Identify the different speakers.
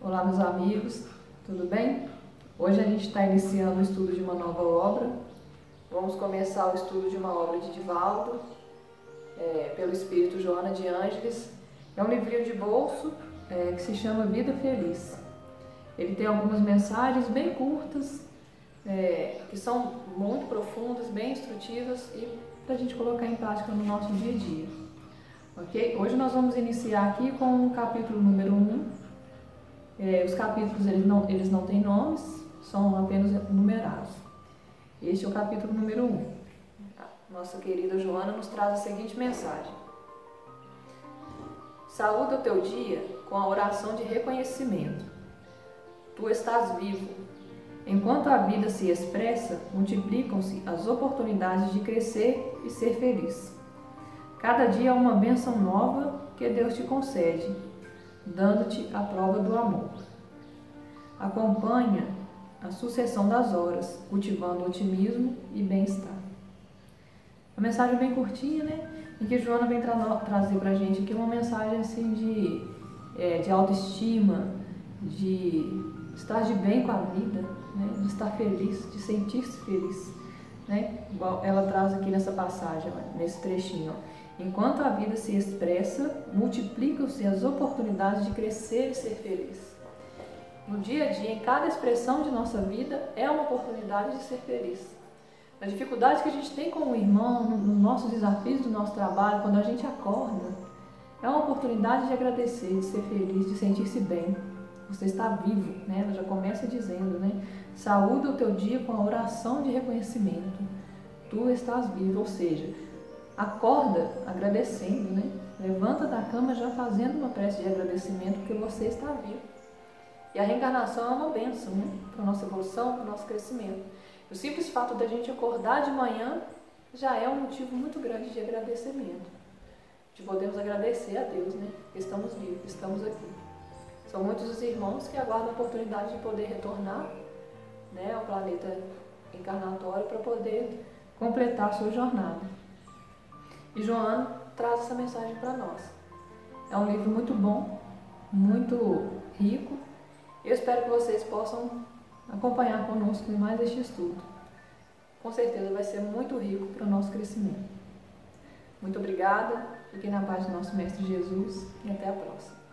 Speaker 1: Olá, meus amigos, tudo bem? Hoje a gente está iniciando o estudo de uma nova obra. Vamos começar o estudo de uma obra de Divaldo, é, pelo Espírito Joana de Ângeles. É um livrinho de bolso é, que se chama Vida Feliz. Ele tem algumas mensagens bem curtas, é, que são muito profundas, bem instrutivas e para a gente colocar em prática no nosso dia a dia. Ok? Hoje nós vamos iniciar aqui com o capítulo número 1. É, os capítulos eles não, eles não têm nomes, são apenas numerados. Este é o capítulo número 1. Nossa querida Joana nos traz a seguinte mensagem. Saúda o teu dia com a oração de reconhecimento. Tu estás vivo. Enquanto a vida se expressa, multiplicam-se as oportunidades de crescer e ser feliz. Cada dia é uma bênção nova que Deus te concede, dando-te a prova do amor. Acompanha a sucessão das horas, cultivando otimismo e bem-estar. Uma mensagem bem curtinha, né? Em que Joana vem tra trazer pra gente aqui uma mensagem assim de, é, de autoestima, de estar de bem com a vida, né? de estar feliz, de sentir-se feliz. Né? Igual ela traz aqui nessa passagem, nesse trechinho. Enquanto a vida se expressa, multiplicam-se as oportunidades de crescer e ser feliz. No dia a dia, em cada expressão de nossa vida, é uma oportunidade de ser feliz nas dificuldades que a gente tem com o irmão, nos nossos desafios do nosso trabalho, quando a gente acorda, é uma oportunidade de agradecer, de ser feliz, de sentir-se bem. Você está vivo, né? Ela já começa dizendo, né? Saúda o teu dia com a oração de reconhecimento. Tu estás vivo, ou seja, acorda agradecendo, né? Levanta da cama já fazendo uma prece de agradecimento porque você está vivo. E a reencarnação é uma bênção, né? Para a nossa evolução, para o nosso crescimento. O simples fato da gente acordar de manhã já é um motivo muito grande de agradecimento. De podermos agradecer a Deus, né? Estamos vivos, estamos aqui. São muitos os irmãos que aguardam a oportunidade de poder retornar né, ao planeta encarnatório para poder completar a sua jornada. E Joana traz essa mensagem para nós. É um livro muito bom, muito rico. Eu espero que vocês possam acompanhar conosco mais este estudo. Com certeza vai ser muito rico para o nosso crescimento. Muito obrigada, fiquem na paz do nosso Mestre Jesus e até a próxima.